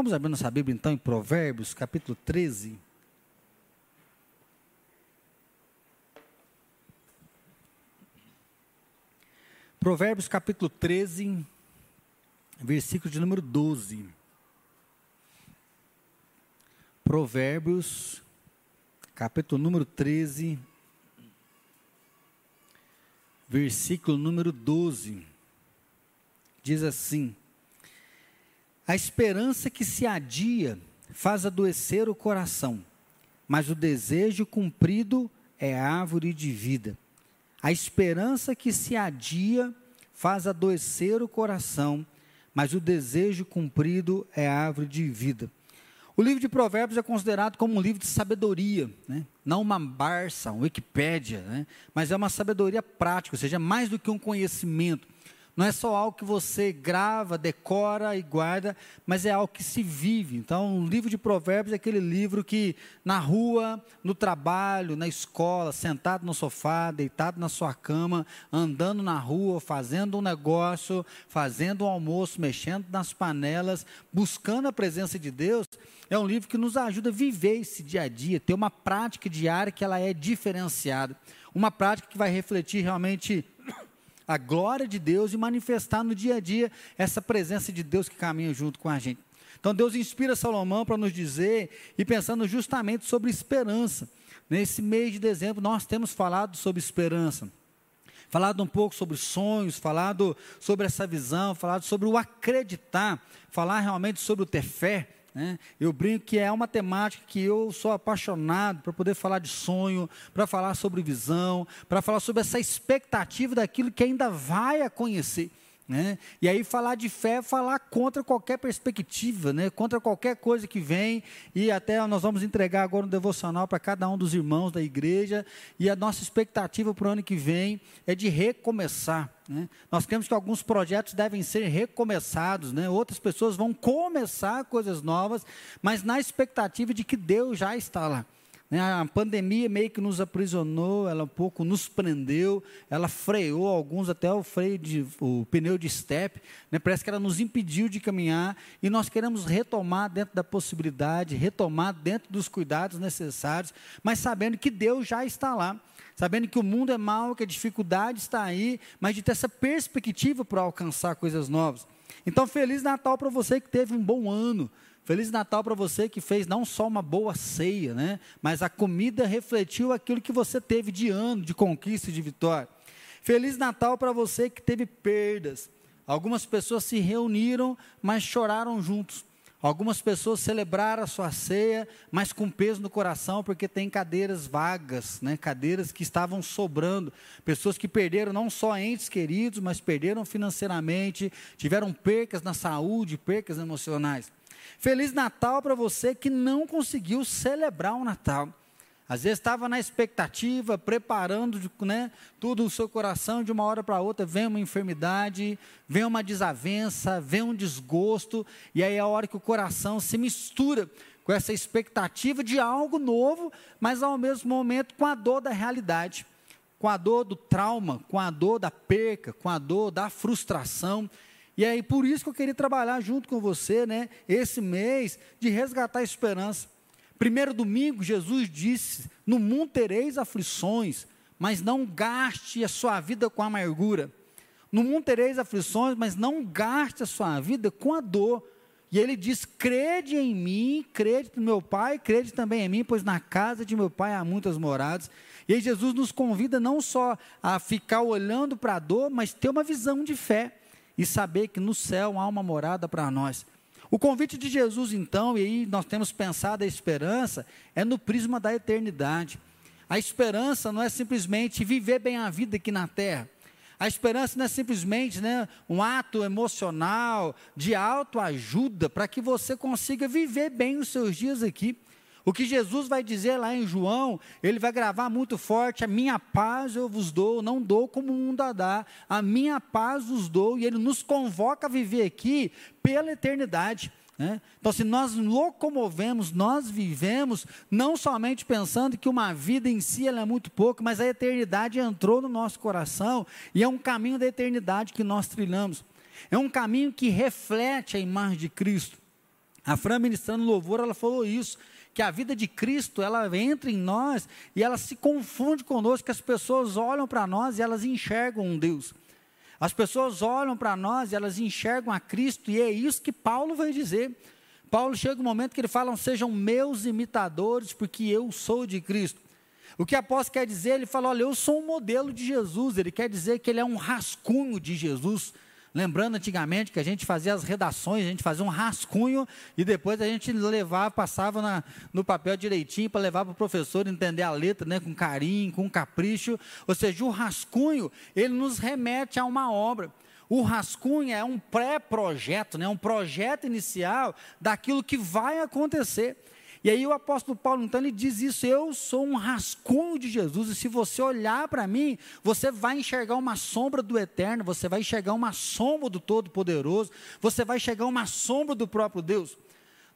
Vamos abrir nossa Bíblia então em Provérbios, capítulo 13. Provérbios capítulo 13, versículo de número 12. Provérbios, capítulo número 13, versículo número 12. Diz assim: A esperança que se adia faz adoecer o coração, mas o desejo cumprido é árvore de vida. A esperança que se adia faz adoecer o coração, mas o desejo cumprido é árvore de vida. O livro de Provérbios é considerado como um livro de sabedoria, né? não uma Barça, uma Wikipédia, né? mas é uma sabedoria prática, ou seja, mais do que um conhecimento. Não é só algo que você grava, decora e guarda, mas é algo que se vive. Então, o livro de Provérbios é aquele livro que na rua, no trabalho, na escola, sentado no sofá, deitado na sua cama, andando na rua, fazendo um negócio, fazendo um almoço, mexendo nas panelas, buscando a presença de Deus, é um livro que nos ajuda a viver esse dia a dia, ter uma prática diária que ela é diferenciada. Uma prática que vai refletir realmente a glória de Deus e manifestar no dia a dia essa presença de Deus que caminha junto com a gente. Então Deus inspira Salomão para nos dizer e pensando justamente sobre esperança. Nesse mês de dezembro nós temos falado sobre esperança. Falado um pouco sobre sonhos, falado sobre essa visão, falado sobre o acreditar, falar realmente sobre o ter fé. Né? Eu brinco que é uma temática que eu sou apaixonado para poder falar de sonho, para falar sobre visão, para falar sobre essa expectativa daquilo que ainda vai conhecer. Né? E aí falar de fé é falar contra qualquer perspectiva, né? contra qualquer coisa que vem, e até nós vamos entregar agora um devocional para cada um dos irmãos da igreja, e a nossa expectativa para o ano que vem é de recomeçar. Né? Nós queremos que alguns projetos devem ser recomeçados, né? outras pessoas vão começar coisas novas, mas na expectativa de que Deus já está lá. Né, a pandemia meio que nos aprisionou, ela um pouco nos prendeu, ela freou alguns até o freio de o pneu de step, né? parece que ela nos impediu de caminhar e nós queremos retomar dentro da possibilidade, retomar dentro dos cuidados necessários, mas sabendo que Deus já está lá, sabendo que o mundo é mau, que a dificuldade está aí, mas de ter essa perspectiva para alcançar coisas novas. Então, feliz Natal para você que teve um bom ano, Feliz Natal para você que fez não só uma boa ceia, né? Mas a comida refletiu aquilo que você teve de ano, de conquista e de vitória. Feliz Natal para você que teve perdas. Algumas pessoas se reuniram, mas choraram juntos. Algumas pessoas celebraram a sua ceia, mas com peso no coração, porque tem cadeiras vagas, né? cadeiras que estavam sobrando. Pessoas que perderam não só entes queridos, mas perderam financeiramente, tiveram percas na saúde, percas emocionais. Feliz Natal para você que não conseguiu celebrar o Natal. Às vezes estava na expectativa, preparando né, tudo o seu coração, de uma hora para outra vem uma enfermidade, vem uma desavença, vem um desgosto, e aí é a hora que o coração se mistura com essa expectativa de algo novo, mas ao mesmo momento com a dor da realidade, com a dor do trauma, com a dor da perca, com a dor da frustração. E aí, por isso que eu queria trabalhar junto com você, né, esse mês, de resgatar a esperança. Primeiro domingo, Jesus disse: No mundo tereis aflições, mas não gaste a sua vida com amargura. No mundo tereis aflições, mas não gaste a sua vida com a dor. E ele diz: crede em mim, crede no meu Pai, crede também em mim, pois na casa de meu Pai há muitas moradas. E aí Jesus nos convida não só a ficar olhando para a dor, mas ter uma visão de fé e saber que no céu há uma morada para nós. O convite de Jesus, então, e aí nós temos pensado a esperança, é no prisma da eternidade. A esperança não é simplesmente viver bem a vida aqui na terra. A esperança não é simplesmente né, um ato emocional de autoajuda para que você consiga viver bem os seus dias aqui. O que Jesus vai dizer lá em João, ele vai gravar muito forte: a minha paz eu vos dou, não dou como o mundo a dá, a minha paz vos dou, e ele nos convoca a viver aqui pela eternidade. Né? Então, se nós locomovemos, nós vivemos, não somente pensando que uma vida em si é muito pouco, mas a eternidade entrou no nosso coração e é um caminho da eternidade que nós trilhamos. É um caminho que reflete a imagem de Cristo. A Fran ministrando louvor, ela falou isso, que a vida de Cristo, ela entra em nós e ela se confunde conosco, que as pessoas olham para nós e elas enxergam um Deus. As pessoas olham para nós e elas enxergam a Cristo, e é isso que Paulo vai dizer. Paulo chega um momento que ele fala: sejam meus imitadores, porque eu sou de Cristo. O que apóstolo quer dizer? Ele fala: olha, eu sou um modelo de Jesus. Ele quer dizer que ele é um rascunho de Jesus. Lembrando antigamente que a gente fazia as redações, a gente fazia um rascunho e depois a gente levava, passava na, no papel direitinho para levar para o professor entender a letra, né, com carinho, com capricho. Ou seja, o rascunho, ele nos remete a uma obra. O rascunho é um pré-projeto, né, um projeto inicial daquilo que vai acontecer. E aí o apóstolo Paulo, então, ele diz isso: eu sou um rascunho de Jesus, e se você olhar para mim, você vai enxergar uma sombra do eterno, você vai enxergar uma sombra do Todo-Poderoso, você vai enxergar uma sombra do próprio Deus.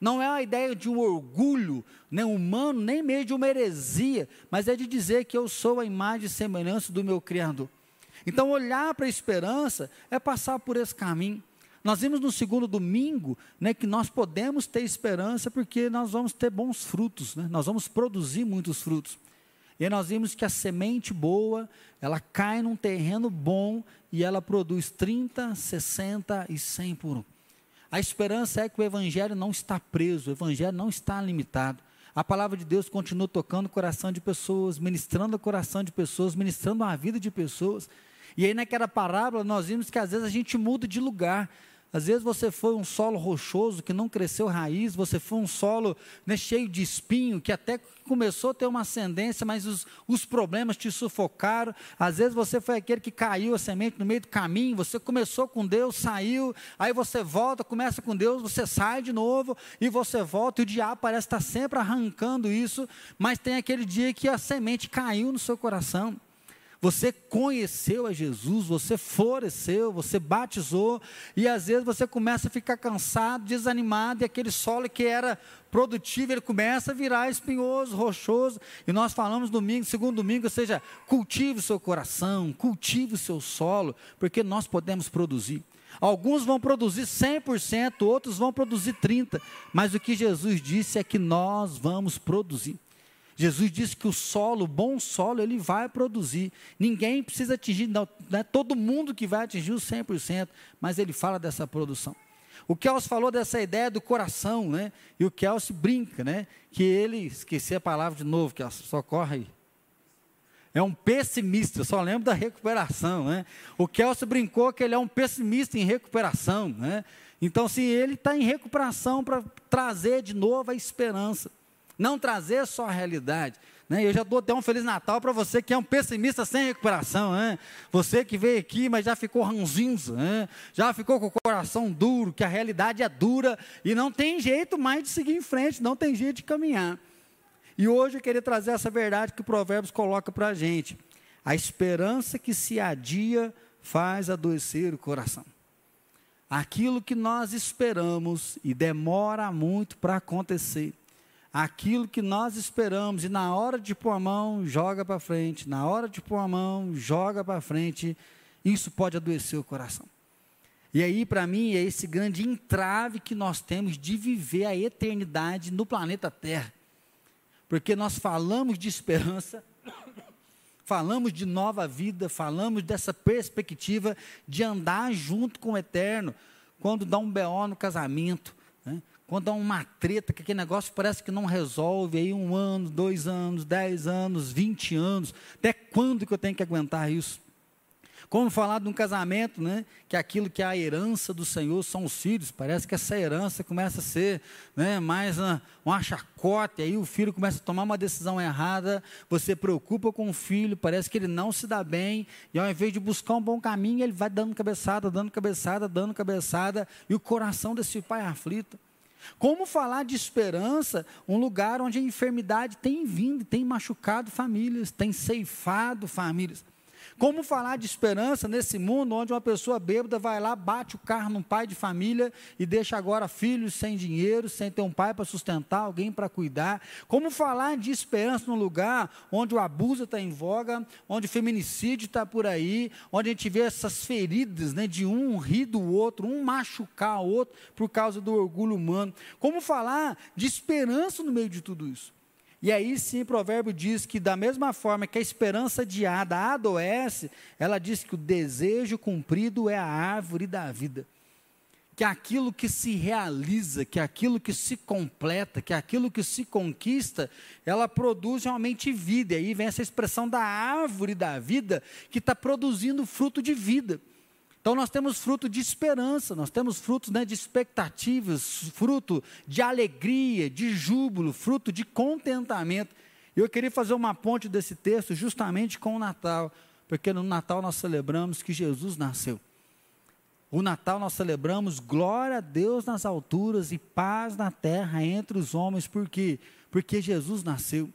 Não é a ideia de um orgulho nem humano, nem meio de uma heresia, mas é de dizer que eu sou a imagem e semelhança do meu Criador. Então, olhar para a esperança é passar por esse caminho. Nós vimos no segundo domingo né, que nós podemos ter esperança porque nós vamos ter bons frutos, né? nós vamos produzir muitos frutos. E nós vimos que a semente boa, ela cai num terreno bom e ela produz 30, 60 e 100 por um. A esperança é que o Evangelho não está preso, o Evangelho não está limitado. A palavra de Deus continua tocando o coração de pessoas, ministrando o coração de pessoas, ministrando a vida de pessoas. E aí naquela parábola nós vimos que às vezes a gente muda de lugar. Às vezes você foi um solo rochoso que não cresceu raiz, você foi um solo né, cheio de espinho, que até começou a ter uma ascendência, mas os, os problemas te sufocaram. Às vezes você foi aquele que caiu a semente no meio do caminho, você começou com Deus, saiu, aí você volta, começa com Deus, você sai de novo e você volta, e o diabo parece estar sempre arrancando isso, mas tem aquele dia que a semente caiu no seu coração. Você conheceu a Jesus, você floresceu, você batizou, e às vezes você começa a ficar cansado, desanimado, e aquele solo que era produtivo, ele começa a virar espinhoso, rochoso. E nós falamos domingo, segundo domingo, ou seja, cultive o seu coração, cultive o seu solo, porque nós podemos produzir. Alguns vão produzir 100%, outros vão produzir 30%, mas o que Jesus disse é que nós vamos produzir. Jesus disse que o solo, o bom solo, ele vai produzir. Ninguém precisa atingir, não, não é todo mundo que vai atingir o 100%, mas ele fala dessa produção. O Kelsey falou dessa ideia do coração, né? E o Kelsey brinca, né? Que ele, esqueci a palavra de novo, que só corre aí. É um pessimista, só lembro da recuperação, né? O Kelsey brincou que ele é um pessimista em recuperação, né? Então, se ele está em recuperação para trazer de novo a esperança. Não trazer só a realidade. Né? Eu já dou até um Feliz Natal para você que é um pessimista sem recuperação. Né? Você que veio aqui, mas já ficou ranzinza, né? já ficou com o coração duro, que a realidade é dura e não tem jeito mais de seguir em frente, não tem jeito de caminhar. E hoje eu queria trazer essa verdade que o Provérbios coloca para a gente. A esperança que se adia faz adoecer o coração. Aquilo que nós esperamos e demora muito para acontecer aquilo que nós esperamos e na hora de pôr a mão, joga para frente, na hora de pôr a mão, joga para frente, isso pode adoecer o coração. E aí, para mim, é esse grande entrave que nós temos de viver a eternidade no planeta Terra. Porque nós falamos de esperança, falamos de nova vida, falamos dessa perspectiva de andar junto com o eterno, quando dá um BO no casamento? Quando há uma treta, que aquele negócio parece que não resolve, aí um ano, dois anos, dez anos, vinte anos, até quando que eu tenho que aguentar isso? Como falar de um casamento, né? Que aquilo que é a herança do Senhor são os filhos. Parece que essa herança começa a ser né, mais uma, uma chacote, aí o filho começa a tomar uma decisão errada, você preocupa com o filho, parece que ele não se dá bem, e ao invés de buscar um bom caminho, ele vai dando cabeçada, dando cabeçada, dando cabeçada, e o coração desse pai é aflito. Como falar de esperança, um lugar onde a enfermidade tem vindo, tem machucado famílias, tem ceifado famílias. Como falar de esperança nesse mundo onde uma pessoa bêbada vai lá, bate o carro num pai de família e deixa agora filhos sem dinheiro, sem ter um pai para sustentar, alguém para cuidar? Como falar de esperança num lugar onde o abuso está em voga, onde o feminicídio está por aí, onde a gente vê essas feridas né, de um rir do outro, um machucar o outro por causa do orgulho humano? Como falar de esperança no meio de tudo isso? E aí sim o provérbio diz que, da mesma forma que a esperança adiada adoece, ela diz que o desejo cumprido é a árvore da vida. Que aquilo que se realiza, que aquilo que se completa, que aquilo que se conquista, ela produz realmente vida. E aí vem essa expressão da árvore da vida, que está produzindo fruto de vida. Então nós temos fruto de esperança, nós temos frutos né, de expectativas, fruto de alegria, de júbilo, fruto de contentamento. E eu queria fazer uma ponte desse texto justamente com o Natal, porque no Natal nós celebramos que Jesus nasceu. O Natal nós celebramos glória a Deus nas alturas e paz na terra entre os homens, por quê? Porque Jesus nasceu.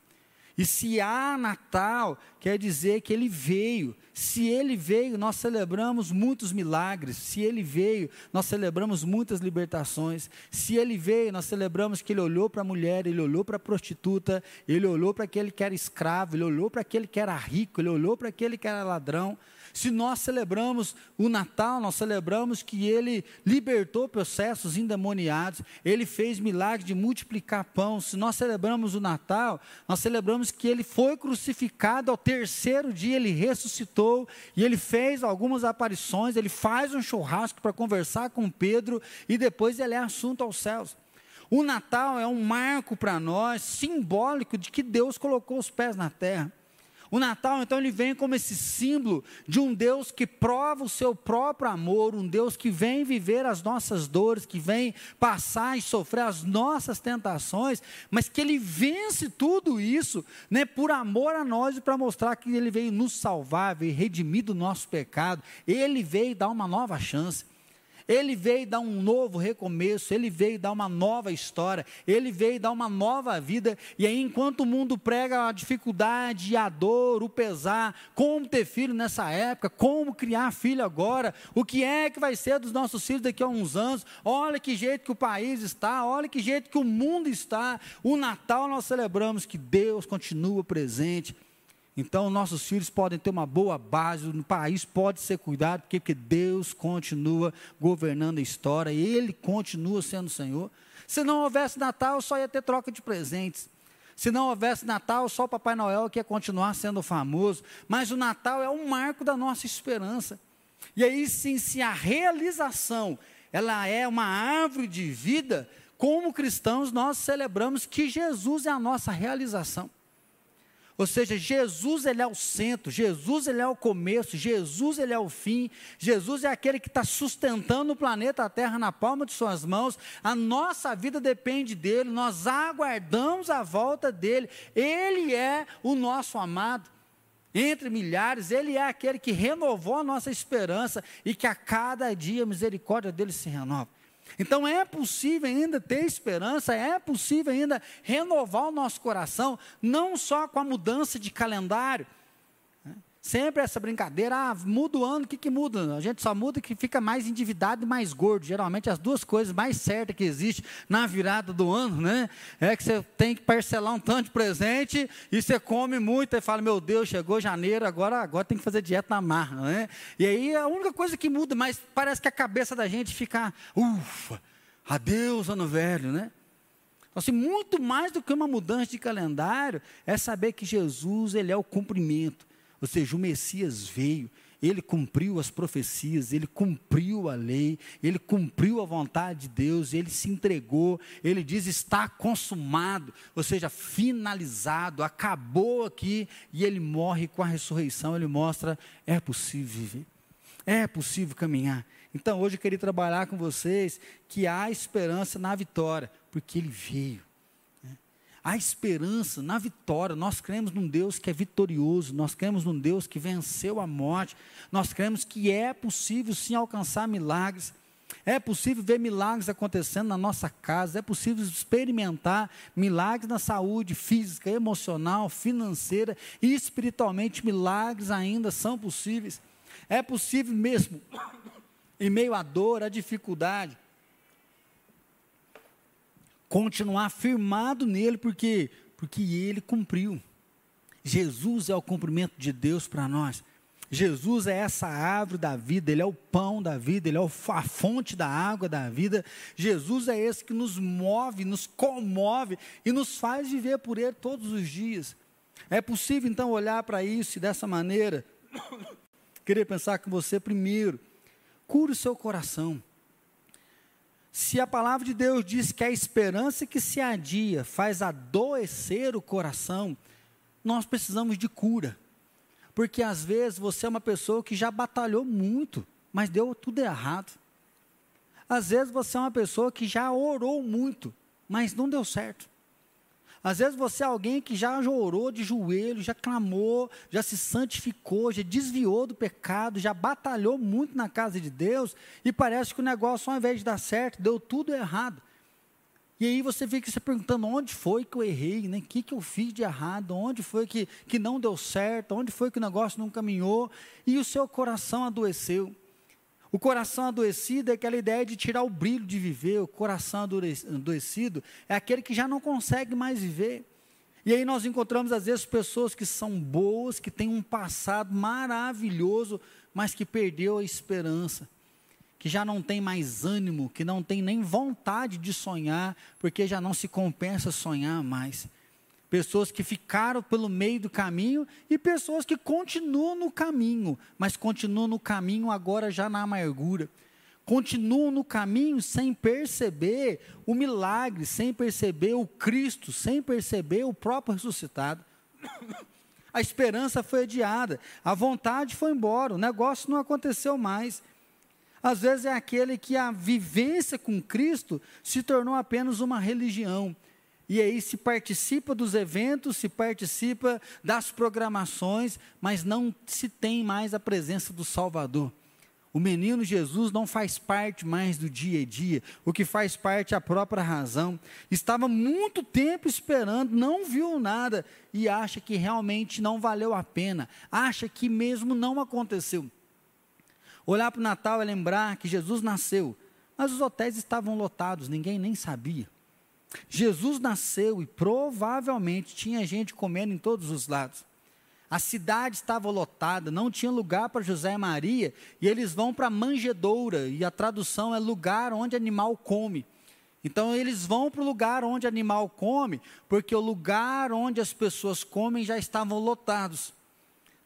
E se há Natal, quer dizer que ele veio. Se ele veio, nós celebramos muitos milagres. Se ele veio, nós celebramos muitas libertações. Se ele veio, nós celebramos que ele olhou para a mulher, ele olhou para a prostituta, ele olhou para aquele que era escravo, ele olhou para aquele que era rico, ele olhou para aquele que era ladrão. Se nós celebramos o Natal, nós celebramos que ele libertou processos endemoniados, ele fez milagre de multiplicar pão. Se nós celebramos o Natal, nós celebramos que ele foi crucificado ao terceiro dia, ele ressuscitou e ele fez algumas aparições, ele faz um churrasco para conversar com Pedro e depois ele é assunto aos céus. O Natal é um marco para nós, simbólico de que Deus colocou os pés na terra. O Natal, então, ele vem como esse símbolo de um Deus que prova o seu próprio amor, um Deus que vem viver as nossas dores, que vem passar e sofrer as nossas tentações, mas que ele vence tudo isso, né, por amor a nós e para mostrar que ele veio nos salvar, veio redimir do nosso pecado, ele veio dar uma nova chance. Ele veio dar um novo recomeço, ele veio dar uma nova história, ele veio dar uma nova vida. E aí, enquanto o mundo prega a dificuldade, a dor, o pesar, como ter filho nessa época, como criar filho agora, o que é que vai ser dos nossos filhos daqui a uns anos, olha que jeito que o país está, olha que jeito que o mundo está. O Natal nós celebramos que Deus continua presente então, nossos filhos podem ter uma boa base, o país pode ser cuidado, porque, porque Deus continua governando a história, Ele continua sendo Senhor. Se não houvesse Natal, só ia ter troca de presentes. Se não houvesse Natal, só o Papai Noel que ia continuar sendo famoso. Mas o Natal é um marco da nossa esperança. E aí sim, se a realização ela é uma árvore de vida, como cristãos nós celebramos que Jesus é a nossa realização. Ou seja, Jesus ele é o centro, Jesus ele é o começo, Jesus ele é o fim, Jesus é aquele que está sustentando o planeta Terra na palma de suas mãos, a nossa vida depende dele, nós aguardamos a volta dele, ele é o nosso amado. Entre milhares, Ele é aquele que renovou a nossa esperança e que a cada dia a misericórdia dele se renova. Então é possível ainda ter esperança, é possível ainda renovar o nosso coração, não só com a mudança de calendário. Sempre essa brincadeira, ah, muda o ano, o que, que muda? A gente só muda que fica mais endividado e mais gordo. Geralmente as duas coisas mais certas que existem na virada do ano, né? É que você tem que parcelar um tanto de presente e você come muito e fala, meu Deus, chegou janeiro, agora, agora tem que fazer dieta na marra, né? E aí a única coisa que muda, mas parece que a cabeça da gente fica, ufa, adeus ano velho, né? Então, assim, muito mais do que uma mudança de calendário, é saber que Jesus, Ele é o cumprimento. Ou seja, o Messias veio, ele cumpriu as profecias, ele cumpriu a lei, ele cumpriu a vontade de Deus, ele se entregou, ele diz: está consumado, ou seja, finalizado, acabou aqui, e ele morre com a ressurreição, ele mostra: é possível viver, é possível caminhar. Então, hoje eu queria trabalhar com vocês que há esperança na vitória, porque ele veio. Há esperança na vitória. Nós cremos num Deus que é vitorioso, nós cremos num Deus que venceu a morte, nós cremos que é possível sim alcançar milagres. É possível ver milagres acontecendo na nossa casa, é possível experimentar milagres na saúde física, emocional, financeira e espiritualmente. Milagres ainda são possíveis. É possível mesmo, em meio à dor, à dificuldade, continuar firmado nele, porque porque ele cumpriu. Jesus é o cumprimento de Deus para nós. Jesus é essa árvore da vida, Ele é o pão da vida, Ele é a fonte da água da vida. Jesus é esse que nos move, nos comove e nos faz viver por Ele todos os dias. É possível então olhar para isso dessa maneira? Queria pensar com você primeiro. Cure o seu coração. Se a palavra de Deus diz que a esperança que se adia faz adoecer o coração, nós precisamos de cura. Porque às vezes você é uma pessoa que já batalhou muito, mas deu tudo errado. Às vezes você é uma pessoa que já orou muito, mas não deu certo. Às vezes você é alguém que já orou de joelho, já clamou, já se santificou, já desviou do pecado, já batalhou muito na casa de Deus, e parece que o negócio, ao invés de dar certo, deu tudo errado. E aí você fica se perguntando onde foi que eu errei, né? o que, que eu fiz de errado, onde foi que, que não deu certo, onde foi que o negócio não caminhou, e o seu coração adoeceu. O coração adoecido é aquela ideia de tirar o brilho de viver, o coração adoecido é aquele que já não consegue mais viver. E aí nós encontramos às vezes pessoas que são boas, que têm um passado maravilhoso, mas que perdeu a esperança que já não tem mais ânimo, que não tem nem vontade de sonhar, porque já não se compensa sonhar mais. Pessoas que ficaram pelo meio do caminho e pessoas que continuam no caminho, mas continuam no caminho agora já na amargura. Continuam no caminho sem perceber o milagre, sem perceber o Cristo, sem perceber o próprio ressuscitado. A esperança foi adiada, a vontade foi embora, o negócio não aconteceu mais. Às vezes é aquele que a vivência com Cristo se tornou apenas uma religião. E aí se participa dos eventos, se participa das programações, mas não se tem mais a presença do Salvador. O menino Jesus não faz parte mais do dia a dia, o que faz parte é a própria razão. Estava muito tempo esperando, não viu nada e acha que realmente não valeu a pena, acha que mesmo não aconteceu. Olhar para o Natal é lembrar que Jesus nasceu, mas os hotéis estavam lotados, ninguém nem sabia. Jesus nasceu e provavelmente tinha gente comendo em todos os lados. A cidade estava lotada, não tinha lugar para José e Maria, e eles vão para a manjedoura, e a tradução é lugar onde animal come. Então eles vão para o lugar onde animal come, porque o lugar onde as pessoas comem já estavam lotados.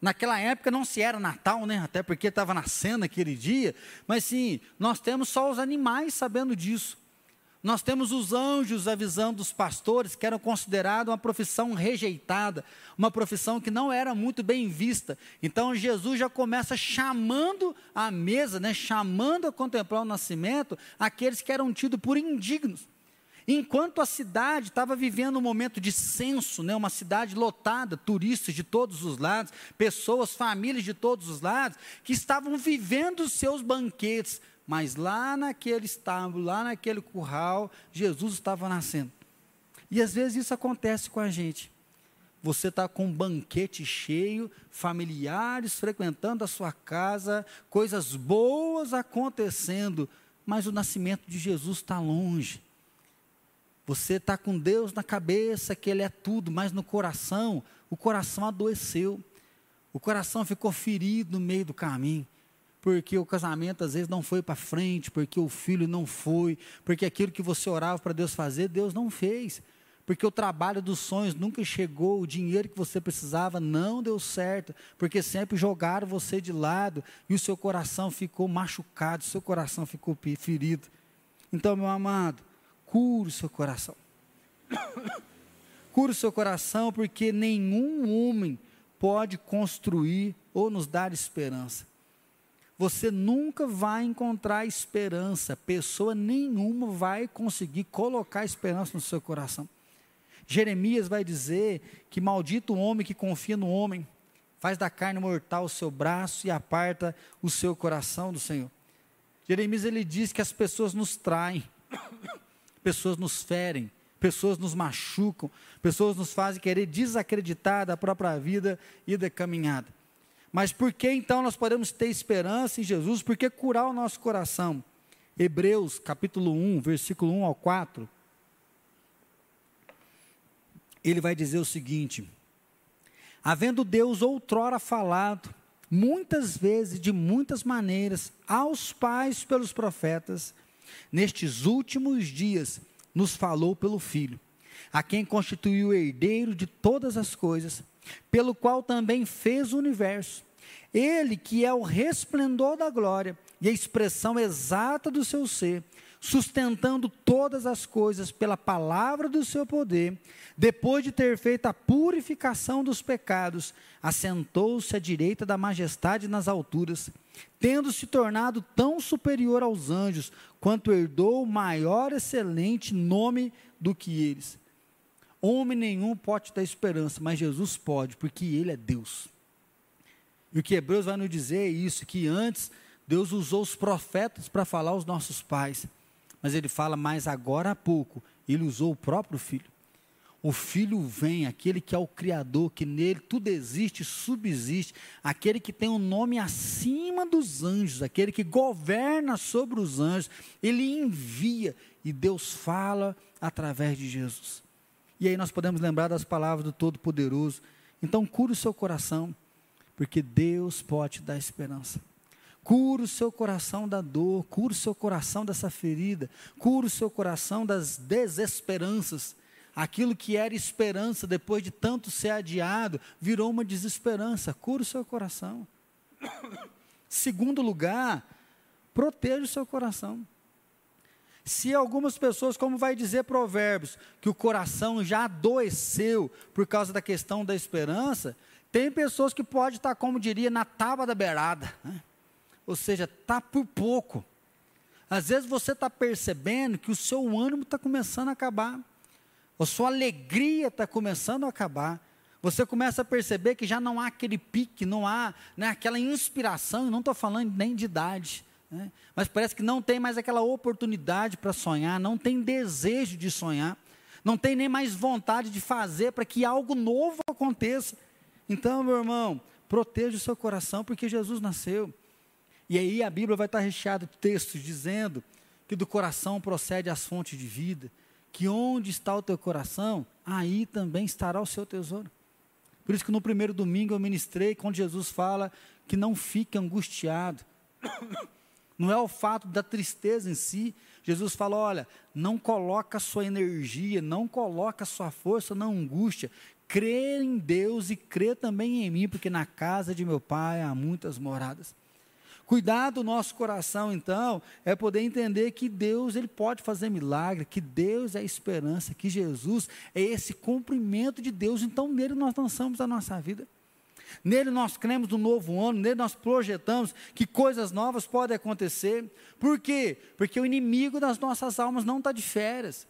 Naquela época não se era Natal, né? Até porque estava nascendo aquele dia. Mas sim, nós temos só os animais sabendo disso. Nós temos os anjos avisando os pastores que eram considerados uma profissão rejeitada, uma profissão que não era muito bem vista. Então Jesus já começa chamando a mesa, né, chamando a contemplar o nascimento aqueles que eram tidos por indignos. Enquanto a cidade estava vivendo um momento de censo, né, uma cidade lotada, turistas de todos os lados, pessoas, famílias de todos os lados, que estavam vivendo os seus banquetes, mas lá naquele estábulo, lá naquele curral, Jesus estava nascendo. E às vezes isso acontece com a gente. Você está com um banquete cheio, familiares frequentando a sua casa, coisas boas acontecendo, mas o nascimento de Jesus está longe. Você está com Deus na cabeça, que Ele é tudo, mas no coração, o coração adoeceu. O coração ficou ferido no meio do caminho. Porque o casamento às vezes não foi para frente, porque o filho não foi, porque aquilo que você orava para Deus fazer, Deus não fez. Porque o trabalho dos sonhos nunca chegou, o dinheiro que você precisava não deu certo, porque sempre jogaram você de lado e o seu coração ficou machucado, o seu coração ficou ferido. Então, meu amado, Cure o seu coração. Cure o seu coração, porque nenhum homem pode construir ou nos dar esperança. Você nunca vai encontrar esperança, pessoa nenhuma vai conseguir colocar esperança no seu coração. Jeremias vai dizer que maldito o homem que confia no homem, faz da carne mortal o seu braço e aparta o seu coração do Senhor. Jeremias ele diz que as pessoas nos traem, pessoas nos ferem, pessoas nos machucam, pessoas nos fazem querer desacreditar da própria vida e da caminhada. Mas por que então nós podemos ter esperança em Jesus? Por que curar o nosso coração? Hebreus capítulo 1, versículo 1 ao 4. Ele vai dizer o seguinte: Havendo Deus outrora falado, muitas vezes, de muitas maneiras, aos pais pelos profetas, nestes últimos dias nos falou pelo Filho, a quem constituiu o herdeiro de todas as coisas, pelo qual também fez o universo. Ele que é o resplendor da glória e a expressão exata do seu ser, sustentando todas as coisas pela palavra do seu poder, depois de ter feito a purificação dos pecados, assentou-se à direita da majestade nas alturas, tendo se tornado tão superior aos anjos, quanto herdou maior excelente nome do que eles. Homem nenhum pode dar esperança, mas Jesus pode, porque Ele é Deus. E o que Hebreus vai nos dizer é isso: que antes Deus usou os profetas para falar aos nossos pais, mas Ele fala mais agora há pouco, Ele usou o próprio Filho. O Filho vem, aquele que é o Criador, que nele tudo existe, subsiste, aquele que tem um nome acima dos anjos, aquele que governa sobre os anjos, ele envia e Deus fala através de Jesus. E aí nós podemos lembrar das palavras do Todo-Poderoso. Então, cura o seu coração, porque Deus pode dar esperança. Cura o seu coração da dor, cura o seu coração dessa ferida, cura o seu coração das desesperanças Aquilo que era esperança, depois de tanto ser adiado, virou uma desesperança. Cura o seu coração. Segundo lugar, proteja o seu coração. Se algumas pessoas, como vai dizer Provérbios, que o coração já adoeceu por causa da questão da esperança, tem pessoas que pode estar, como diria, na tábua da beirada. Né? Ou seja, está por pouco. Às vezes você está percebendo que o seu ânimo está começando a acabar a sua alegria está começando a acabar. Você começa a perceber que já não há aquele pique, não há né, aquela inspiração, não estou falando nem de idade, né, mas parece que não tem mais aquela oportunidade para sonhar, não tem desejo de sonhar, não tem nem mais vontade de fazer para que algo novo aconteça. Então, meu irmão, proteja o seu coração, porque Jesus nasceu. E aí a Bíblia vai estar recheada de textos dizendo que do coração procede as fontes de vida que onde está o teu coração, aí também estará o seu tesouro. Por isso que no primeiro domingo eu ministrei, quando Jesus fala que não fique angustiado. Não é o fato da tristeza em si. Jesus fala: olha, não coloca sua energia, não coloca sua força na angústia. Crê em Deus e crê também em mim, porque na casa de meu pai há muitas moradas. Cuidar do nosso coração, então, é poder entender que Deus ele pode fazer milagre, que Deus é a esperança, que Jesus é esse cumprimento de Deus. Então, nele nós lançamos a nossa vida. Nele nós cremos no novo ano, nele nós projetamos que coisas novas podem acontecer. Por quê? Porque o inimigo das nossas almas não está de férias.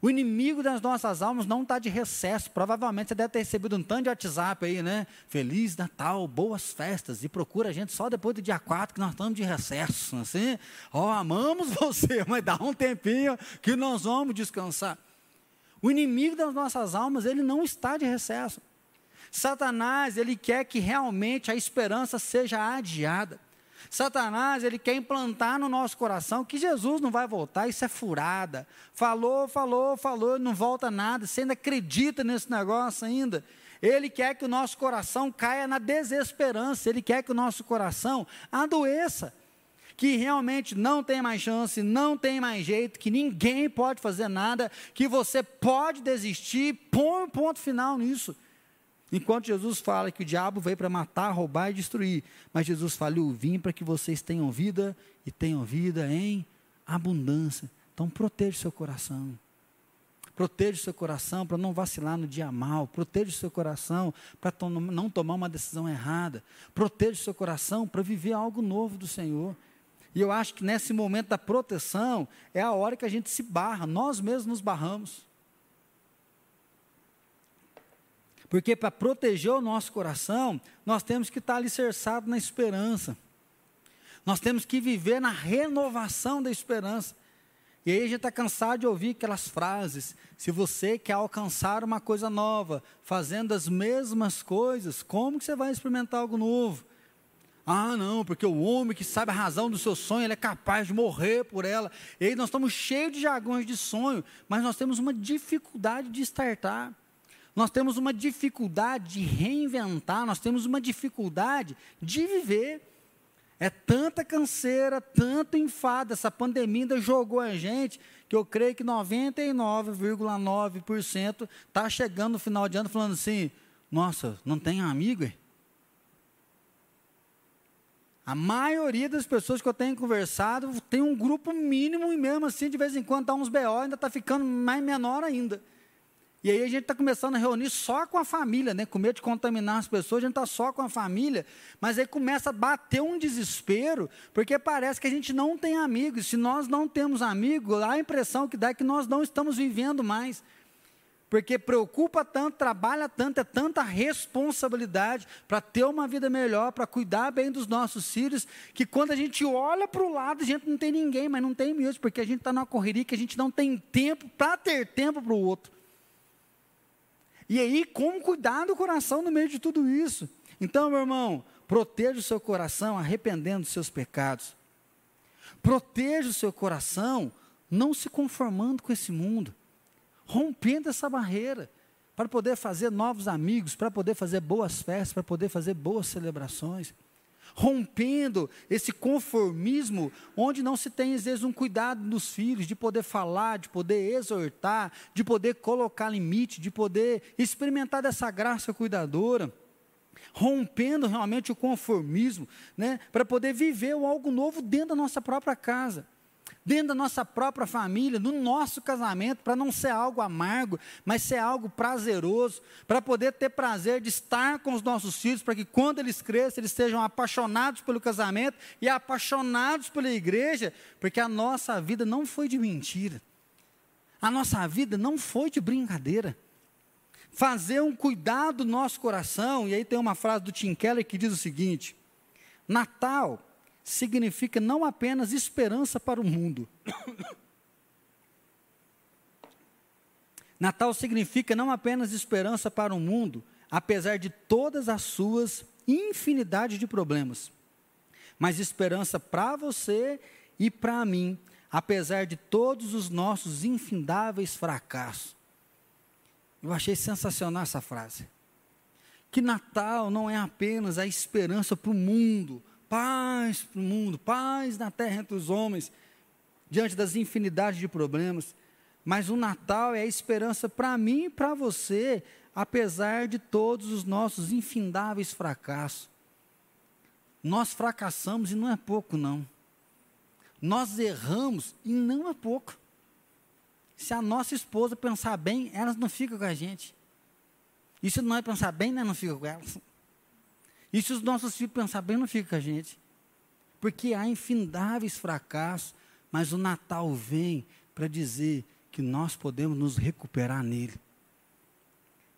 O inimigo das nossas almas não está de recesso. Provavelmente você deve ter recebido um tanto de WhatsApp aí, né? Feliz Natal, boas festas. E procura a gente só depois do dia 4 que nós estamos de recesso. Assim, ó, oh, amamos você, mas dá um tempinho que nós vamos descansar. O inimigo das nossas almas, ele não está de recesso. Satanás, ele quer que realmente a esperança seja adiada. Satanás, ele quer implantar no nosso coração que Jesus não vai voltar, isso é furada. Falou, falou, falou, não volta nada. Você ainda acredita nesse negócio ainda? Ele quer que o nosso coração caia na desesperança, ele quer que o nosso coração adoeça. Que realmente não tem mais chance, não tem mais jeito, que ninguém pode fazer nada, que você pode desistir, põe um ponto final nisso. Enquanto Jesus fala que o diabo veio para matar, roubar e destruir, mas Jesus fala: Eu vim para que vocês tenham vida e tenham vida em abundância. Então, proteja o seu coração. Proteja o seu coração para não vacilar no dia mal. Proteja o seu coração para to não tomar uma decisão errada. Proteja o seu coração para viver algo novo do Senhor. E eu acho que nesse momento da proteção é a hora que a gente se barra, nós mesmos nos barramos. Porque para proteger o nosso coração, nós temos que estar alicerçados na esperança. Nós temos que viver na renovação da esperança. E aí a gente está cansado de ouvir aquelas frases. Se você quer alcançar uma coisa nova, fazendo as mesmas coisas, como que você vai experimentar algo novo? Ah, não, porque o homem que sabe a razão do seu sonho, ele é capaz de morrer por ela. E aí nós estamos cheios de jargões de sonho, mas nós temos uma dificuldade de startar. Nós temos uma dificuldade de reinventar, nós temos uma dificuldade de viver. É tanta canseira, tanto enfado, essa pandemia ainda jogou a gente, que eu creio que 99,9% está chegando no final de ano falando assim, nossa, não tem amigo? A maioria das pessoas que eu tenho conversado tem um grupo mínimo e mesmo assim, de vez em quando dá uns BO, ainda está ficando mais menor ainda. E aí a gente está começando a reunir só com a família, né? Com medo de contaminar as pessoas, a gente está só com a família. Mas aí começa a bater um desespero, porque parece que a gente não tem amigos. Se nós não temos amigos, a impressão que dá é que nós não estamos vivendo mais. Porque preocupa tanto, trabalha tanto, é tanta responsabilidade para ter uma vida melhor, para cuidar bem dos nossos filhos, que quando a gente olha para o lado, a gente não tem ninguém, mas não tem mesmo, porque a gente está numa correria que a gente não tem tempo para ter tempo para o outro. E aí, como cuidar do coração no meio de tudo isso? Então, meu irmão, proteja o seu coração arrependendo dos seus pecados. Proteja o seu coração não se conformando com esse mundo, rompendo essa barreira, para poder fazer novos amigos, para poder fazer boas festas, para poder fazer boas celebrações rompendo esse conformismo, onde não se tem, às vezes, um cuidado dos filhos, de poder falar, de poder exortar, de poder colocar limite, de poder experimentar dessa graça cuidadora. Rompendo realmente o conformismo, né, para poder viver algo novo dentro da nossa própria casa dentro da nossa própria família, no nosso casamento, para não ser algo amargo, mas ser algo prazeroso, para poder ter prazer de estar com os nossos filhos, para que quando eles cresçam, eles sejam apaixonados pelo casamento e apaixonados pela igreja, porque a nossa vida não foi de mentira, a nossa vida não foi de brincadeira. Fazer um cuidado do nosso coração, e aí tem uma frase do Tim Keller que diz o seguinte: Natal significa não apenas esperança para o mundo. Natal significa não apenas esperança para o mundo, apesar de todas as suas infinidade de problemas, mas esperança para você e para mim, apesar de todos os nossos infindáveis fracassos. Eu achei sensacional essa frase. Que Natal não é apenas a esperança para o mundo, paz para o mundo, paz na terra entre os homens, diante das infinidades de problemas. Mas o Natal é a esperança para mim e para você, apesar de todos os nossos infindáveis fracassos. Nós fracassamos e não é pouco, não. Nós erramos e não é pouco. Se a nossa esposa pensar bem, elas não ficam com a gente. E se não é pensar bem, né, não fica com elas. E se os nossos filhos pensar bem, não fica com a gente. Porque há infindáveis fracassos, mas o Natal vem para dizer que nós podemos nos recuperar nele.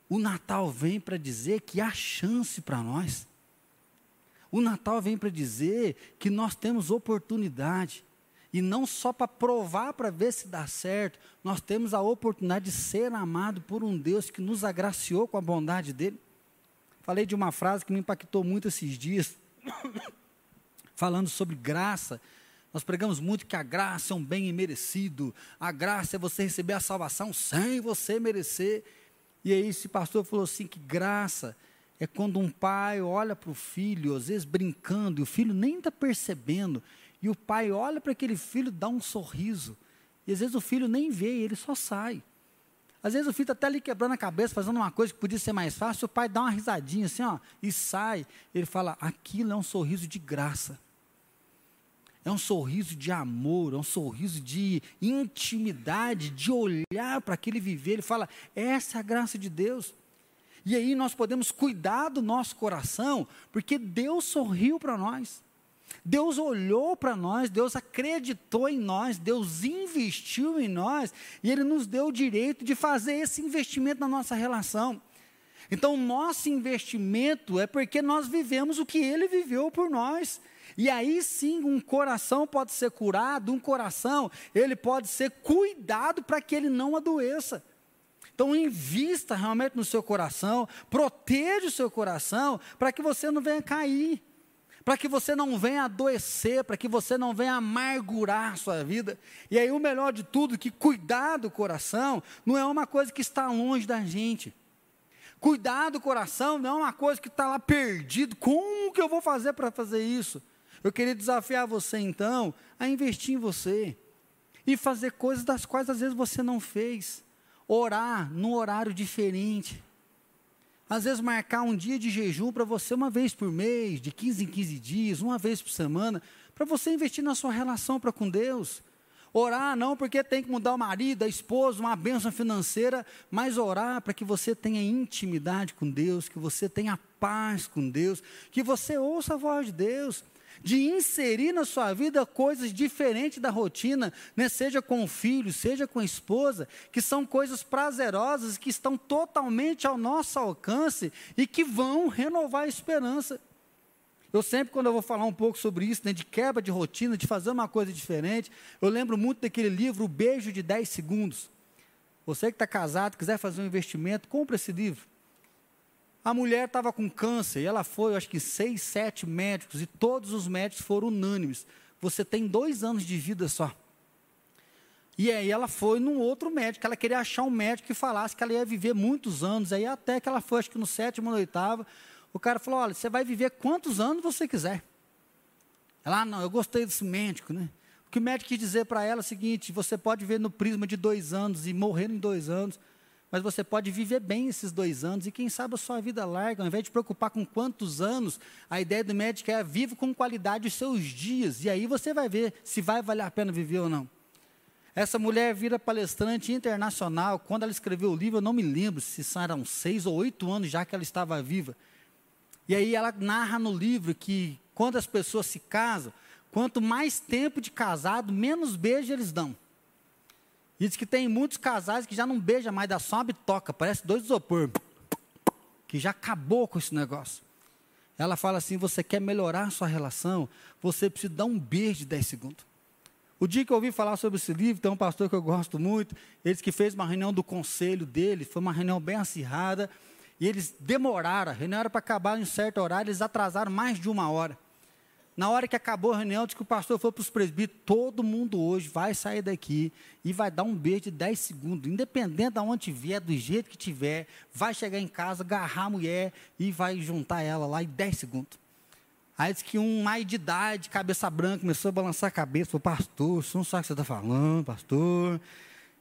O Natal vem para dizer que há chance para nós. O Natal vem para dizer que nós temos oportunidade. E não só para provar, para ver se dá certo, nós temos a oportunidade de ser amado por um Deus que nos agraciou com a bondade dele. Falei de uma frase que me impactou muito esses dias, falando sobre graça. Nós pregamos muito que a graça é um bem imerecido, a graça é você receber a salvação sem você merecer. E aí esse pastor falou assim que graça é quando um pai olha para o filho, às vezes brincando, e o filho nem está percebendo, e o pai olha para aquele filho, dá um sorriso, e às vezes o filho nem vê, ele só sai. Às vezes o filho está até ali quebrando a cabeça, fazendo uma coisa que podia ser mais fácil, o pai dá uma risadinha assim, ó, e sai. Ele fala: aquilo é um sorriso de graça. É um sorriso de amor, é um sorriso de intimidade, de olhar para aquele viver. Ele fala: essa é a graça de Deus. E aí nós podemos cuidar do nosso coração, porque Deus sorriu para nós. Deus olhou para nós, Deus acreditou em nós, Deus investiu em nós e Ele nos deu o direito de fazer esse investimento na nossa relação. Então, nosso investimento é porque nós vivemos o que Ele viveu por nós. E aí sim, um coração pode ser curado, um coração, ele pode ser cuidado para que ele não adoeça. Então, invista realmente no seu coração, proteja o seu coração, para que você não venha cair, para que você não venha adoecer, para que você não venha amargurar a sua vida. E aí, o melhor de tudo, que cuidar do coração não é uma coisa que está longe da gente. Cuidar do coração não é uma coisa que está lá perdido. Como que eu vou fazer para fazer isso? Eu queria desafiar você, então, a investir em você e fazer coisas das quais às vezes você não fez orar num horário diferente. Às vezes marcar um dia de jejum para você uma vez por mês, de 15 em 15 dias, uma vez por semana, para você investir na sua relação para com Deus. Orar não porque tem que mudar o marido, a esposa, uma bênção financeira, mas orar para que você tenha intimidade com Deus, que você tenha paz com Deus, que você ouça a voz de Deus de inserir na sua vida coisas diferentes da rotina, né? seja com o filho, seja com a esposa, que são coisas prazerosas, que estão totalmente ao nosso alcance e que vão renovar a esperança. Eu sempre, quando eu vou falar um pouco sobre isso, né, de quebra de rotina, de fazer uma coisa diferente, eu lembro muito daquele livro, O Beijo de 10 Segundos. Você que está casado, quiser fazer um investimento, compre esse livro. A mulher estava com câncer e ela foi, acho que seis, sete médicos, e todos os médicos foram unânimes. Você tem dois anos de vida só. E aí ela foi num outro médico, ela queria achar um médico que falasse que ela ia viver muitos anos. Aí até que ela foi, acho que no sétimo, no oitavo, o cara falou, olha, você vai viver quantos anos você quiser. Ela, ah, não, eu gostei desse médico, né? O que o médico quis dizer para ela é o seguinte, você pode viver no prisma de dois anos e morrer em dois anos, mas você pode viver bem esses dois anos e quem sabe a sua vida larga, ao invés de preocupar com quantos anos, a ideia do médico é vive com qualidade os seus dias, e aí você vai ver se vai valer a pena viver ou não. Essa mulher vira palestrante internacional, quando ela escreveu o livro, eu não me lembro se eram seis ou oito anos já que ela estava viva. E aí ela narra no livro que quando as pessoas se casam, quanto mais tempo de casado, menos beijo eles dão. Diz que tem muitos casais que já não beijam mais, dá só uma bitoca, parece dois isopor. Que já acabou com esse negócio. Ela fala assim: você quer melhorar a sua relação, você precisa dar um beijo de 10 segundos. O dia que eu ouvi falar sobre esse livro, tem um pastor que eu gosto muito, eles que fez uma reunião do conselho dele, foi uma reunião bem acirrada, e eles demoraram, a reunião era para acabar em um certo horário, eles atrasaram mais de uma hora. Na hora que acabou a reunião, disse que o pastor foi para os presbíteros, todo mundo hoje vai sair daqui e vai dar um beijo de 10 segundos, independente de onde vier, do jeito que tiver, vai chegar em casa, agarrar a mulher e vai juntar ela lá em 10 segundos. Aí disse que um mais de idade, cabeça branca, começou a balançar a cabeça, falou, pastor, você não sabe o que você está falando, pastor.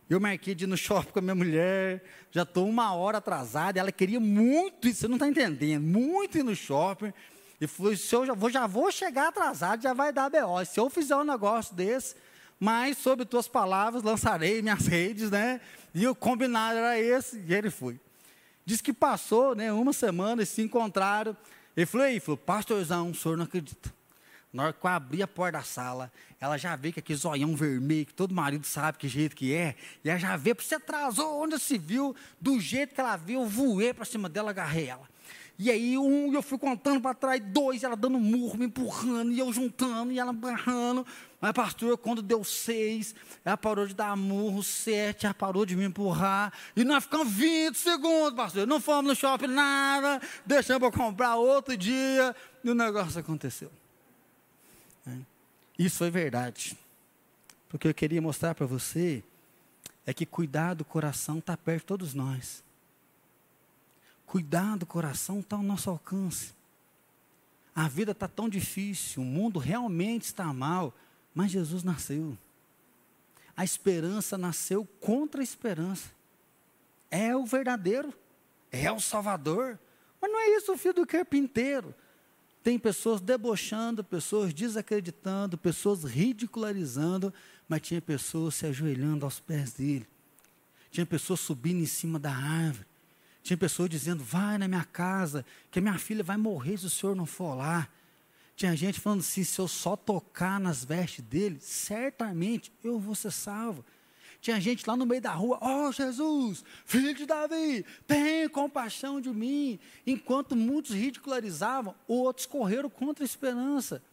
Eu marquei de ir no shopping com a minha mulher, já estou uma hora atrasada, ela queria muito isso, você não está entendendo, muito ir no shopping. E falou, se eu já vou, já vou chegar atrasado, já vai dar B.O. Se eu fizer um negócio desse, mas sob tuas palavras lançarei minhas redes, né? E o combinado era esse, e ele foi. Diz que passou, né, uma semana, e se encontraram. Ele falou, aí, falou, pastorzão, o senhor não acredita. Na hora que eu abri a porta da sala, ela já vê que aquele zoião vermelho, que todo marido sabe que jeito que é, e ela já vê, você atrasou, onde se viu, do jeito que ela viu, eu voei para cima dela, agarrei ela. E aí, um, eu fui contando para trás, dois, ela dando murro, me empurrando, e eu juntando, e ela barrando. Mas, pastor, quando deu seis, ela parou de dar murro, sete, ela parou de me empurrar. E nós ficamos 20 segundos, pastor. Não fomos no shopping, nada. Deixamos para comprar outro dia. E o negócio aconteceu. É. Isso foi verdade. Porque eu queria mostrar para você é que cuidar do coração está perto de todos nós. Cuidar do coração está ao nosso alcance. A vida está tão difícil, o mundo realmente está mal, mas Jesus nasceu. A esperança nasceu contra a esperança. É o verdadeiro, é o Salvador. Mas não é isso o filho do carpinteiro. Tem pessoas debochando, pessoas desacreditando, pessoas ridicularizando, mas tinha pessoas se ajoelhando aos pés dele. Tinha pessoas subindo em cima da árvore. Tinha pessoas dizendo: vai na minha casa, que a minha filha vai morrer se o senhor não for lá. Tinha gente falando assim: se eu só tocar nas vestes dele, certamente eu vou ser salvo. Tinha gente lá no meio da rua: ó oh, Jesus, filho de Davi, tem compaixão de mim. Enquanto muitos ridicularizavam, outros correram contra a esperança.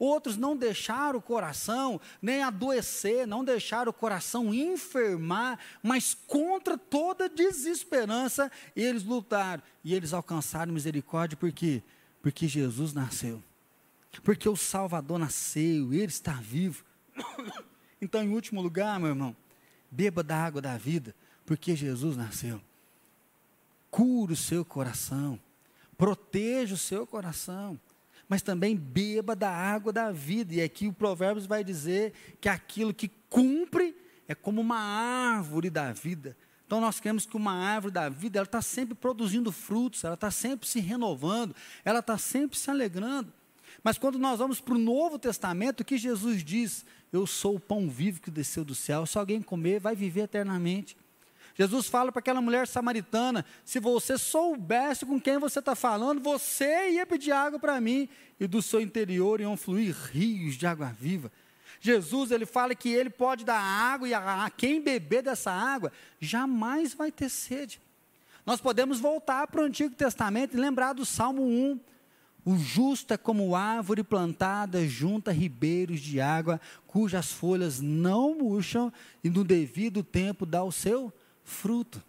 Outros não deixaram o coração nem adoecer, não deixaram o coração enfermar, mas contra toda desesperança, eles lutaram e eles alcançaram misericórdia, por quê? Porque Jesus nasceu, porque o Salvador nasceu, ele está vivo. Então, em último lugar, meu irmão, beba da água da vida, porque Jesus nasceu. Cure o seu coração, proteja o seu coração mas também beba da água da vida. E aqui o Provérbios vai dizer que aquilo que cumpre é como uma árvore da vida. Então nós queremos que uma árvore da vida, ela está sempre produzindo frutos, ela está sempre se renovando, ela está sempre se alegrando. Mas quando nós vamos para o Novo Testamento, o que Jesus diz? Eu sou o pão vivo que desceu do céu. Se alguém comer, vai viver eternamente. Jesus fala para aquela mulher samaritana: se você soubesse com quem você está falando, você ia pedir água para mim, e do seu interior iam fluir rios de água viva. Jesus, ele fala que ele pode dar água, e a, a quem beber dessa água jamais vai ter sede. Nós podemos voltar para o Antigo Testamento e lembrar do Salmo 1. O justo é como árvore plantada junto a ribeiros de água, cujas folhas não murcham e no devido tempo dá o seu fruto.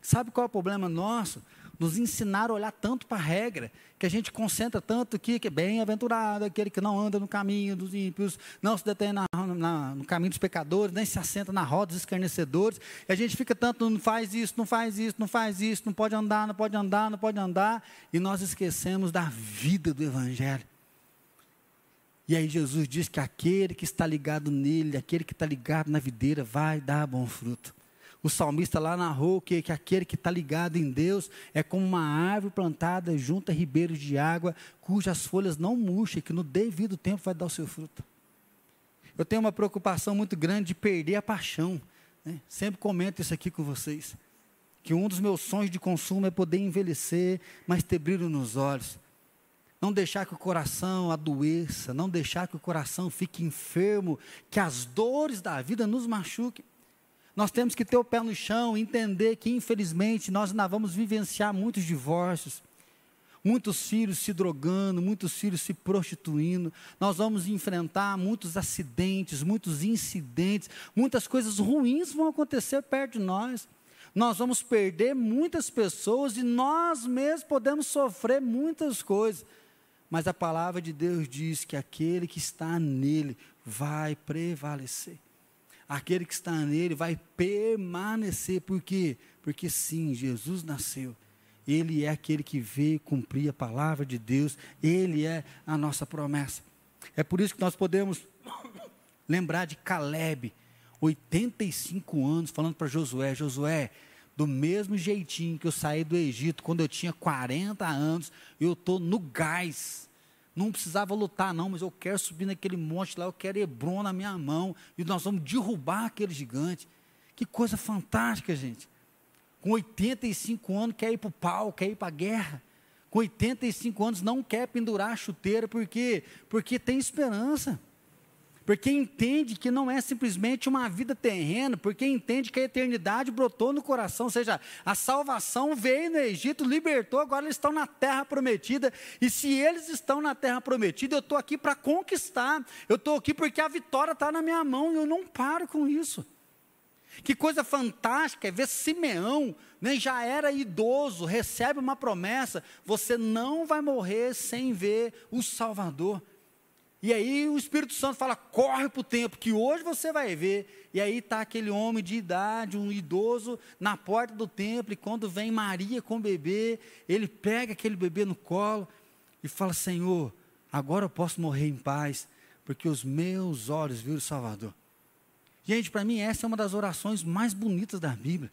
Sabe qual é o problema nosso? Nos ensinar a olhar tanto para a regra, que a gente concentra tanto aqui, que é bem-aventurado aquele que não anda no caminho dos ímpios, não se detém na, na, no caminho dos pecadores, nem se assenta na roda dos escarnecedores, e a gente fica tanto, não faz isso, não faz isso, não faz isso, não pode andar, não pode andar, não pode andar, e nós esquecemos da vida do Evangelho. E aí Jesus diz que aquele que está ligado nele, aquele que está ligado na videira, vai dar bom fruto. O salmista lá narrou que, que aquele que está ligado em Deus é como uma árvore plantada junto a ribeiros de água, cujas folhas não murcham, que no devido tempo vai dar o seu fruto. Eu tenho uma preocupação muito grande de perder a paixão. Né? Sempre comento isso aqui com vocês. Que um dos meus sonhos de consumo é poder envelhecer, mas ter brilho nos olhos. Não deixar que o coração adoeça, não deixar que o coração fique enfermo, que as dores da vida nos machuquem. Nós temos que ter o pé no chão, entender que, infelizmente, nós ainda vamos vivenciar muitos divórcios, muitos filhos se drogando, muitos filhos se prostituindo. Nós vamos enfrentar muitos acidentes, muitos incidentes, muitas coisas ruins vão acontecer perto de nós. Nós vamos perder muitas pessoas e nós mesmos podemos sofrer muitas coisas. Mas a palavra de Deus diz que aquele que está nele vai prevalecer aquele que está nele vai permanecer. Por quê? Porque sim, Jesus nasceu. Ele é aquele que veio cumprir a palavra de Deus. Ele é a nossa promessa. É por isso que nós podemos lembrar de Caleb, 85 anos, falando para Josué: Josué, do mesmo jeitinho que eu saí do Egito, quando eu tinha 40 anos, eu estou no gás não precisava lutar, não, mas eu quero subir naquele monte lá, eu quero Hebron na minha mão, e nós vamos derrubar aquele gigante. Que coisa fantástica, gente. Com 85 anos, quer ir para o pau, quer ir para a guerra. Com 85 anos, não quer pendurar a chuteira, por quê? Porque tem esperança porque entende que não é simplesmente uma vida terrena, porque entende que a eternidade brotou no coração, ou seja, a salvação veio no Egito, libertou, agora eles estão na terra prometida, e se eles estão na terra prometida, eu estou aqui para conquistar, eu estou aqui porque a vitória está na minha mão, e eu não paro com isso. Que coisa fantástica é ver Simeão, né, já era idoso, recebe uma promessa: você não vai morrer sem ver o Salvador. E aí o Espírito Santo fala: corre para o tempo, que hoje você vai ver. E aí está aquele homem de idade, um idoso, na porta do templo. E quando vem Maria com o bebê, ele pega aquele bebê no colo e fala: Senhor, agora eu posso morrer em paz, porque os meus olhos viram o Salvador. Gente, para mim, essa é uma das orações mais bonitas da Bíblia.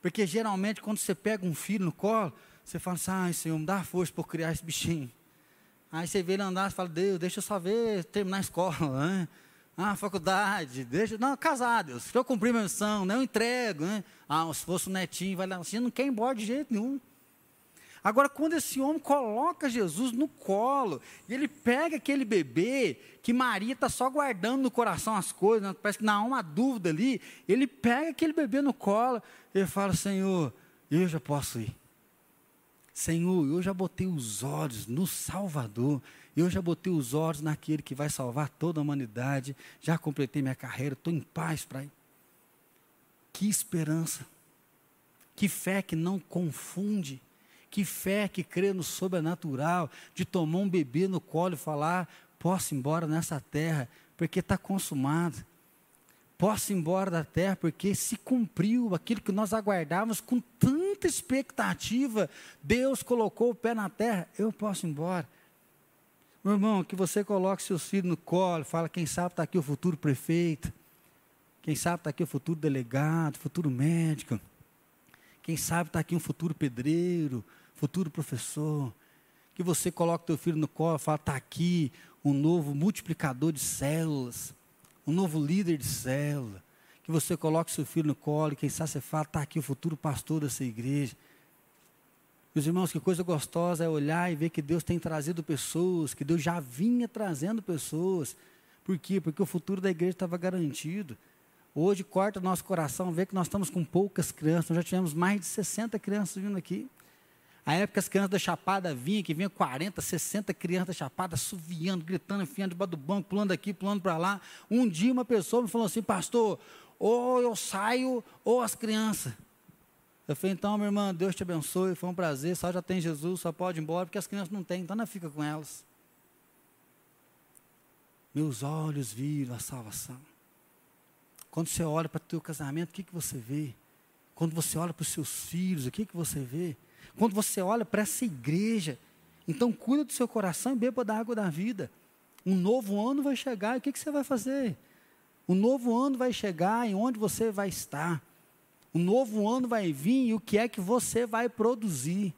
Porque geralmente, quando você pega um filho no colo, você fala assim: ai, Senhor, me dá força para criar esse bichinho. Aí você vê ele andar e fala, Deus, deixa eu só ver, terminar a escola, né? Ah, faculdade, deixa. Não, casar, Deus. Se eu cumprir minha missão, não né? entrego, né? Ah, se fosse o netinho, vai lá. Você não quer ir embora de jeito nenhum. Agora, quando esse homem coloca Jesus no colo, e ele pega aquele bebê, que Maria está só guardando no coração as coisas, né? parece que não há uma dúvida ali, ele pega aquele bebê no colo, e fala, Senhor, eu já posso ir. Senhor, eu já botei os olhos no Salvador, eu já botei os olhos naquele que vai salvar toda a humanidade, já completei minha carreira, estou em paz para ir. Que esperança, que fé que não confunde, que fé que crê no sobrenatural, de tomar um bebê no colo e falar: posso ir embora nessa terra, porque está consumado. Posso ir embora da terra, porque se cumpriu aquilo que nós aguardávamos com tanta expectativa. Deus colocou o pé na terra, eu posso ir embora. Meu irmão, que você coloque seus filhos no colo, fala, quem sabe está aqui o futuro prefeito, quem sabe está aqui o futuro delegado, futuro médico, quem sabe está aqui um futuro pedreiro, futuro professor. Que você coloque teu filho no colo, fala, está aqui um novo multiplicador de células, um novo líder de célula. Que você coloque seu filho no colo, quem sabe você fala, está aqui o futuro pastor dessa igreja. Meus irmãos, que coisa gostosa é olhar e ver que Deus tem trazido pessoas, que Deus já vinha trazendo pessoas. Por quê? Porque o futuro da igreja estava garantido. Hoje corta o nosso coração ver que nós estamos com poucas crianças. Nós já tivemos mais de 60 crianças vindo aqui. A época as crianças da Chapada vinham, que vinha 40, 60 crianças da Chapada, suviando, gritando, enfiando debaixo do banco, pulando aqui, pulando para lá. Um dia uma pessoa me falou assim, pastor, ou eu saio, ou as crianças. Eu falei, então, minha irmã, Deus te abençoe, foi um prazer, só já tem Jesus, só pode ir embora, porque as crianças não têm, então não fica com elas. Meus olhos viram a salvação. Quando você olha para o teu casamento, o que, que você vê? Quando você olha para os seus filhos, o que, que você vê? Quando você olha para essa igreja, então cuida do seu coração e beba da água da vida. Um novo ano vai chegar, e o que, que você vai fazer? O novo ano vai chegar e onde você vai estar. O novo ano vai vir e o que é que você vai produzir?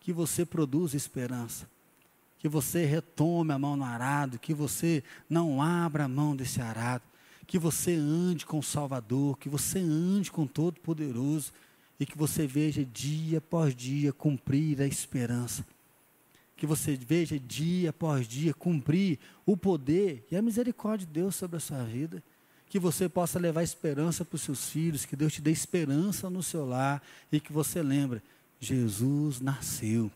Que você produza esperança. Que você retome a mão no arado, que você não abra a mão desse arado. Que você ande com o Salvador, que você ande com o Todo-Poderoso e que você veja dia após dia cumprir a esperança. Que você veja dia após dia cumprir o poder e a misericórdia de Deus sobre a sua vida. Que você possa levar esperança para os seus filhos, que Deus te dê esperança no seu lar e que você lembre: Jesus nasceu,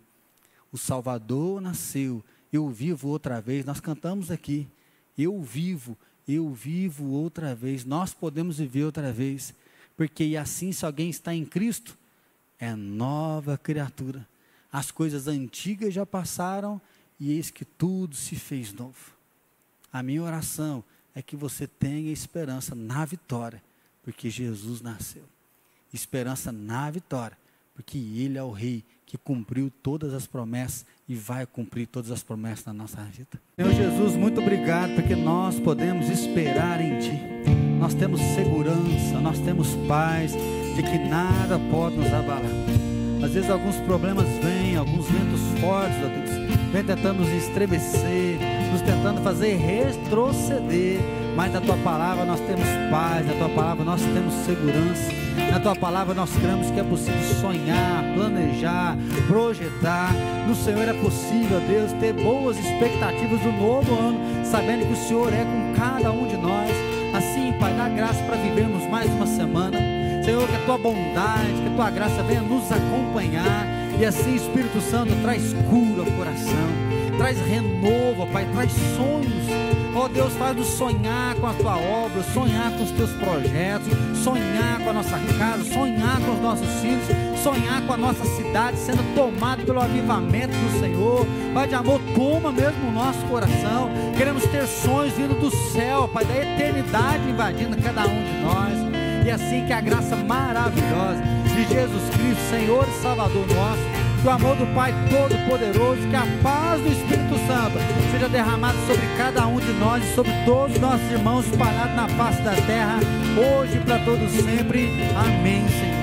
o Salvador nasceu, eu vivo outra vez. Nós cantamos aqui: Eu vivo, eu vivo outra vez. Nós podemos viver outra vez porque assim, se alguém está em Cristo, é nova criatura. As coisas antigas já passaram e eis que tudo se fez novo. A minha oração é que você tenha esperança na vitória, porque Jesus nasceu. Esperança na vitória, porque Ele é o Rei que cumpriu todas as promessas e vai cumprir todas as promessas na nossa vida. Senhor Jesus, muito obrigado, porque nós podemos esperar em Ti nós temos segurança, nós temos paz de que nada pode nos abalar. Às vezes alguns problemas vêm, alguns ventos fortes, ó Deus, vem tentando nos estremecer, nos tentando fazer retroceder. Mas na tua palavra nós temos paz, na tua palavra nós temos segurança. Na tua palavra nós cremos que é possível sonhar, planejar, projetar. No Senhor é possível, Deus, ter boas expectativas do novo ano, sabendo que o Senhor é com cada um de nós. Assim, Pai, dá graça para vivermos mais uma semana. Senhor, que a tua bondade, que a tua graça venha nos acompanhar. E assim, Espírito Santo, traz cura ao coração, traz renovo, Pai, traz sonhos Ó oh, Deus, faz-nos sonhar com a tua obra, sonhar com os teus projetos, sonhar com a nossa casa, sonhar com os nossos filhos, sonhar com a nossa cidade sendo tomada pelo avivamento do Senhor. Pai de amor, toma mesmo o nosso coração. Queremos ter sonhos vindo do céu, Pai, da eternidade invadindo cada um de nós. E assim que a graça maravilhosa de Jesus Cristo, Senhor e Salvador nosso, que o amor do Pai Todo-Poderoso, que a paz do Espírito Santo seja derramada sobre cada um de nós e sobre todos os nossos irmãos espalhados na face da terra, hoje e para todos sempre. Amém, Senhor.